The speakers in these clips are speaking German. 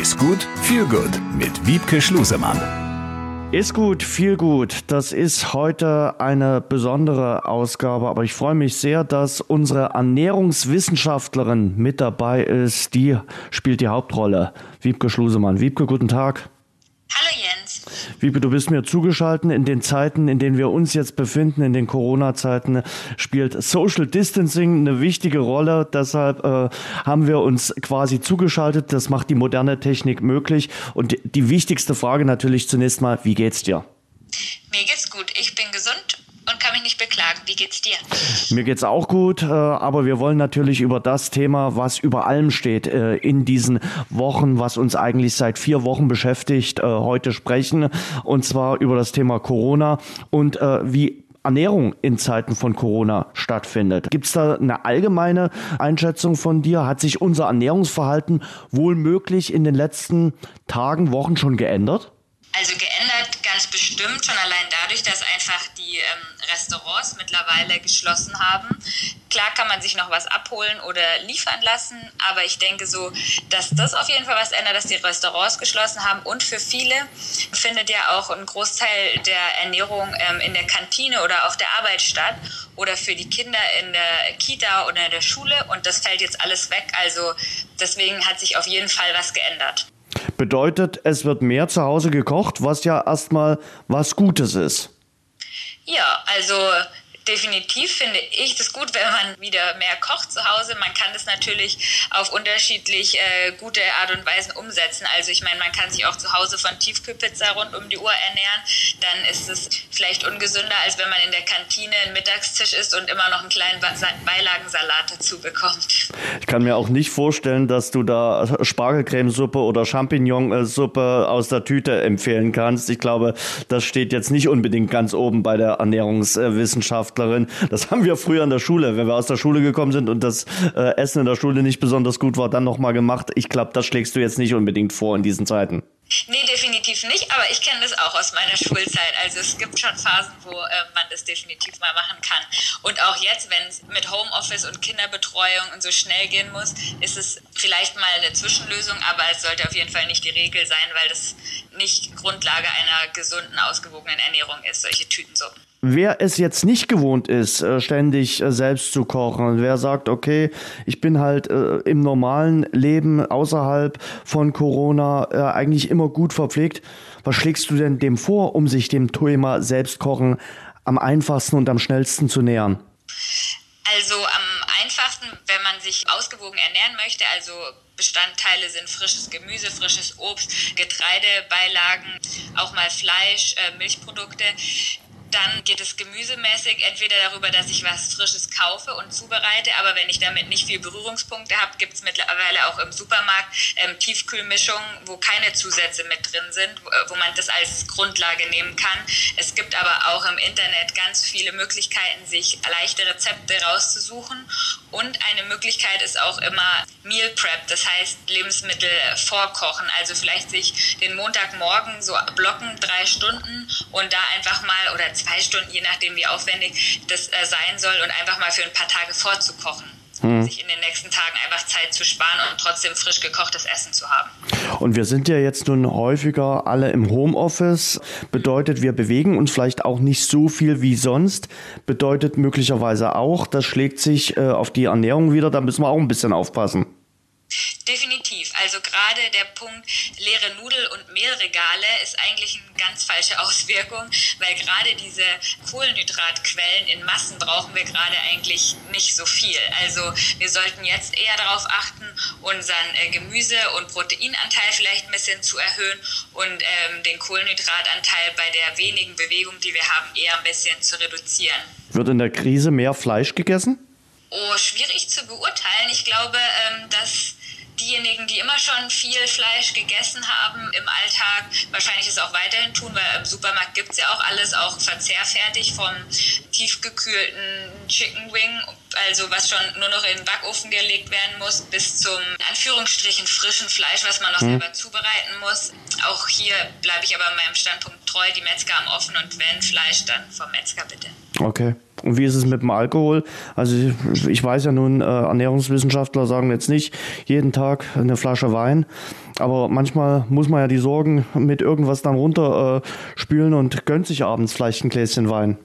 Ist gut, viel gut mit Wiebke Schlusemann. Ist gut, viel gut. Das ist heute eine besondere Ausgabe, aber ich freue mich sehr, dass unsere Ernährungswissenschaftlerin mit dabei ist. Die spielt die Hauptrolle. Wiebke Schlusemann. Wiebke, guten Tag. Wiebke, du bist mir zugeschaltet. In den Zeiten, in denen wir uns jetzt befinden, in den Corona-Zeiten, spielt Social Distancing eine wichtige Rolle. Deshalb äh, haben wir uns quasi zugeschaltet. Das macht die moderne Technik möglich. Und die wichtigste Frage natürlich zunächst mal, wie geht's dir? Mir geht's gut. Ich bin gesund und kann mich nicht beklagen. Wie geht's dir? Mir geht's auch gut, äh, aber wir wollen natürlich über das Thema, was über allem steht äh, in diesen Wochen, was uns eigentlich seit vier Wochen beschäftigt, äh, heute sprechen. Und zwar über das Thema Corona und wie Ernährung in Zeiten von Corona stattfindet. Gibt es da eine allgemeine Einschätzung von dir? Hat sich unser Ernährungsverhalten wohl möglich in den letzten Tagen, Wochen schon geändert? Also geändert ganz bestimmt, schon allein dadurch, dass einfach die ähm, Restaurants mittlerweile geschlossen haben. Klar kann man sich noch was abholen oder liefern lassen, aber ich denke so, dass das auf jeden Fall was ändert, dass die Restaurants geschlossen haben und für viele findet ja auch ein Großteil der Ernährung ähm, in der Kantine oder auf der Arbeit statt oder für die Kinder in der Kita oder in der Schule und das fällt jetzt alles weg. Also deswegen hat sich auf jeden Fall was geändert. Bedeutet, es wird mehr zu Hause gekocht, was ja erstmal was Gutes ist. Ja, also definitiv finde ich das gut, wenn man wieder mehr kocht zu Hause. Man kann das natürlich auf unterschiedlich äh, gute Art und Weisen umsetzen. Also ich meine, man kann sich auch zu Hause von Tiefkühlpizza rund um die Uhr ernähren. Dann ist es vielleicht ungesünder, als wenn man in der Kantine einen Mittagstisch isst und immer noch einen kleinen Beilagensalat dazu bekommt. Ich kann mir auch nicht vorstellen, dass du da Spargelcremesuppe oder Champignonsuppe aus der Tüte empfehlen kannst. Ich glaube, das steht jetzt nicht unbedingt ganz oben bei der Ernährungswissenschaft Wissenschaftlerin. Das haben wir früher in der Schule, wenn wir aus der Schule gekommen sind und das äh, Essen in der Schule nicht besonders gut war, dann nochmal gemacht. Ich glaube, das schlägst du jetzt nicht unbedingt vor in diesen Zeiten. Nee, definitiv nicht, aber ich kenne das auch aus meiner Schulzeit. Also es gibt schon Phasen, wo äh, man das definitiv mal machen kann. Und auch jetzt, wenn es mit Homeoffice und Kinderbetreuung und so schnell gehen muss, ist es vielleicht mal eine Zwischenlösung, aber es sollte auf jeden Fall nicht die Regel sein, weil das nicht Grundlage einer gesunden, ausgewogenen Ernährung ist, solche Tütensuppen. Wer es jetzt nicht gewohnt ist, äh, ständig äh, selbst zu kochen, wer sagt, okay, ich bin halt äh, im normalen Leben außerhalb von Corona eigentlich immer gut verpflegt, was schlägst du denn dem vor, um sich dem Thema Selbstkochen am einfachsten und am schnellsten zu nähern? Also am einfachsten, wenn man sich ausgewogen ernähren möchte, also Bestandteile sind frisches Gemüse, frisches Obst, Getreidebeilagen, auch mal Fleisch, Milchprodukte dann geht es gemüsemäßig entweder darüber, dass ich was Frisches kaufe und zubereite, aber wenn ich damit nicht viel Berührungspunkte habe, gibt es mittlerweile auch im Supermarkt ähm, Tiefkühlmischungen, wo keine Zusätze mit drin sind, wo man das als Grundlage nehmen kann. Es gibt aber auch im Internet ganz viele Möglichkeiten, sich leichte Rezepte rauszusuchen. Und eine Möglichkeit ist auch immer Meal Prep, das heißt Lebensmittel vorkochen. Also vielleicht sich den Montagmorgen so blocken, drei Stunden und da einfach mal oder zwei Stunden, je nachdem wie aufwendig das äh, sein soll und einfach mal für ein paar Tage vorzukochen. Mhm. sich in den nächsten Tagen einfach Zeit zu sparen und trotzdem frisch gekochtes Essen zu haben. Und wir sind ja jetzt nun häufiger alle im Homeoffice. Bedeutet, wir bewegen uns vielleicht auch nicht so viel wie sonst. Bedeutet möglicherweise auch, das schlägt sich äh, auf die Ernährung wieder. Da müssen wir auch ein bisschen aufpassen. Definitiv. Also gerade der Punkt leere Nudel- und Mehlregale ist eigentlich eine ganz falsche Auswirkung, weil gerade diese Kohlenhydratquellen in Massen brauchen wir gerade eigentlich nicht so viel. Also wir sollten jetzt eher darauf achten, unseren äh, Gemüse- und Proteinanteil vielleicht ein bisschen zu erhöhen und ähm, den Kohlenhydratanteil bei der wenigen Bewegung, die wir haben, eher ein bisschen zu reduzieren. Wird in der Krise mehr Fleisch gegessen? Oh, schwierig zu beurteilen. Ich glaube, ähm, dass diejenigen, die immer schon viel Fleisch gegessen haben im Alltag, wahrscheinlich es auch weiterhin tun, weil im Supermarkt gibt es ja auch alles, auch verzehrfertig vom tiefgekühlten Chicken Wing, also was schon nur noch in den Backofen gelegt werden muss, bis zum Anführungsstrichen frischen Fleisch, was man noch mhm. selber zubereiten muss. Auch hier bleibe ich aber meinem Standpunkt treu, die Metzger haben offen und wenn Fleisch, dann vom Metzger bitte. Okay. Und wie ist es mit dem Alkohol? Also ich, weiß ja nun, äh, Ernährungswissenschaftler sagen jetzt nicht jeden Tag eine Flasche Wein. Aber manchmal muss man ja die Sorgen mit irgendwas dann runterspülen äh, und gönnt sich abends vielleicht ein Gläschen Wein.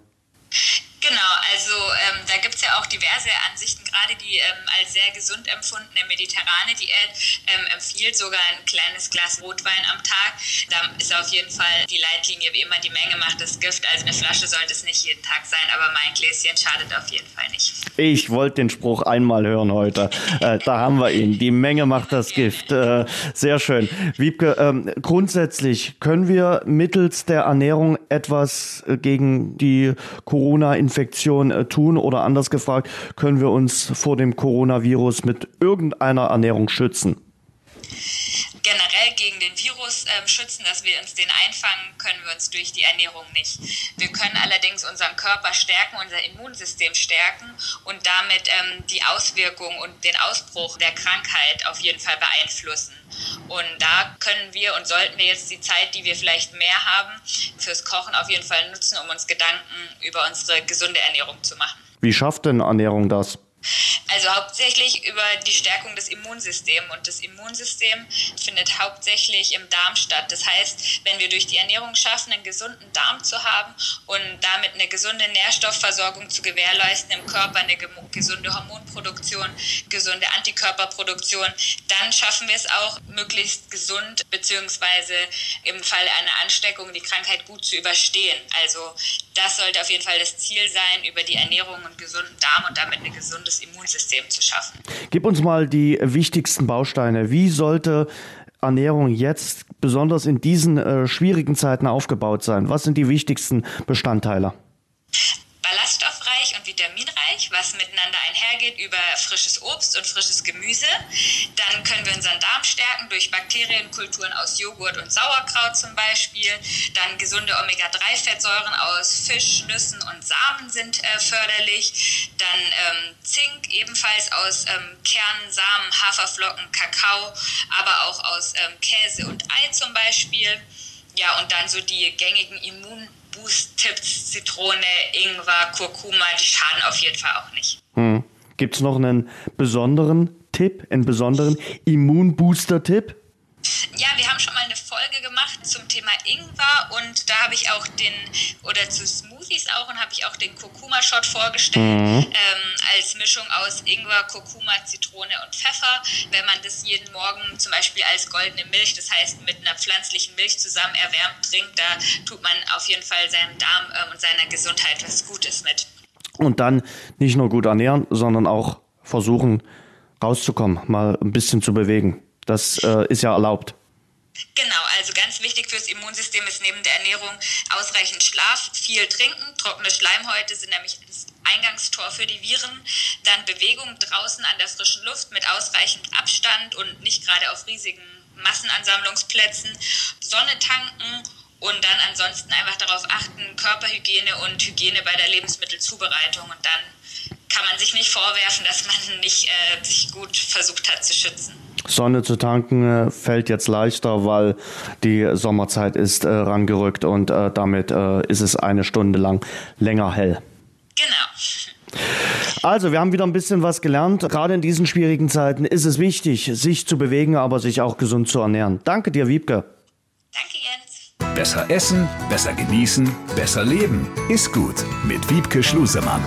Genau, also ähm, da gibt es ja auch diverse Ansichten, gerade die ähm, sehr gesund empfundene mediterrane Diät ähm, empfiehlt sogar ein kleines Glas Rotwein am Tag. Da ist auf jeden Fall die Leitlinie wie immer, die Menge macht das Gift. Also eine Flasche sollte es nicht jeden Tag sein, aber mein Gläschen schadet auf jeden Fall nicht. Ich wollte den Spruch einmal hören heute. Äh, da haben wir ihn. Die Menge macht das Gift. Äh, sehr schön. Wiebke, ähm, grundsätzlich können wir mittels der Ernährung etwas äh, gegen die Corona-Infektion äh, tun oder anders gefragt, können wir uns vor dem Coronavirus mit irgendeiner Ernährung schützen? generell gegen den Virus äh, schützen, dass wir uns den einfangen, können wir uns durch die Ernährung nicht. Wir können allerdings unseren Körper stärken, unser Immunsystem stärken und damit ähm, die Auswirkung und den Ausbruch der Krankheit auf jeden Fall beeinflussen. Und da können wir und sollten wir jetzt die Zeit, die wir vielleicht mehr haben, fürs Kochen auf jeden Fall nutzen, um uns Gedanken über unsere gesunde Ernährung zu machen. Wie schafft denn Ernährung das? Also hauptsächlich über die Stärkung des Immunsystems. Und das Immunsystem findet hauptsächlich im Darm statt. Das heißt, wenn wir durch die Ernährung schaffen, einen gesunden Darm zu haben und damit eine gesunde Nährstoffversorgung zu gewährleisten im Körper, eine gesunde Hormonproduktion, gesunde Antikörperproduktion, dann schaffen wir es auch, möglichst gesund beziehungsweise im Falle einer Ansteckung die Krankheit gut zu überstehen. Also das sollte auf jeden Fall das Ziel sein, über die Ernährung und gesunden Darm und damit ein gesundes Immunsystem zu schaffen. Gib uns mal die wichtigsten Bausteine. Wie sollte Ernährung jetzt besonders in diesen äh, schwierigen Zeiten aufgebaut sein? Was sind die wichtigsten Bestandteile? ballaststoffreich und vitaminreich, was miteinander einhergeht über frisches Obst und frisches Gemüse. Dann können wir unseren Darm stärken durch Bakterienkulturen aus Joghurt und Sauerkraut zum Beispiel. Dann gesunde Omega-3-Fettsäuren aus Fisch, Nüssen und Samen sind äh, förderlich. Dann ähm, Zink ebenfalls aus ähm, Kernen, Samen, Haferflocken, Kakao, aber auch aus ähm, Käse und Ei zum Beispiel. Ja, und dann so die gängigen Immun Boost-Tipps, Zitrone, Ingwer, Kurkuma, die schaden auf jeden Fall auch nicht. Hm. Gibt es noch einen besonderen Tipp, einen besonderen Immunbooster-Tipp? Ja, wir haben schon mal eine Folge gemacht zum Thema Ingwer und da habe ich auch den, oder zu Smoothies auch, und habe ich auch den Kurkuma-Shot vorgestellt, mhm. ähm, als Mischung aus Ingwer, Kurkuma, Zitrone und Pfeffer. Wenn man das jeden Morgen zum Beispiel als goldene Milch, das heißt mit einer pflanzlichen Milch zusammen erwärmt trinkt, da tut man auf jeden Fall seinem Darm ähm, und seiner Gesundheit was Gutes mit. Und dann nicht nur gut ernähren, sondern auch versuchen rauszukommen, mal ein bisschen zu bewegen. Das äh, ist ja erlaubt. Genau, also ganz wichtig fürs Immunsystem ist neben der Ernährung ausreichend Schlaf, viel trinken. Trockene Schleimhäute sind nämlich das Eingangstor für die Viren. Dann Bewegung draußen an der frischen Luft mit ausreichend Abstand und nicht gerade auf riesigen Massenansammlungsplätzen. Sonne tanken und dann ansonsten einfach darauf achten, Körperhygiene und Hygiene bei der Lebensmittelzubereitung. Und dann kann man sich nicht vorwerfen, dass man nicht äh, sich gut versucht hat zu schützen. Sonne zu tanken äh, fällt jetzt leichter, weil die Sommerzeit ist äh, rangerückt und äh, damit äh, ist es eine Stunde lang länger hell. Genau. Also, wir haben wieder ein bisschen was gelernt. Gerade in diesen schwierigen Zeiten ist es wichtig, sich zu bewegen, aber sich auch gesund zu ernähren. Danke dir, Wiebke. Besser essen, besser genießen, besser leben. Ist gut mit Wiebke Schlusemann.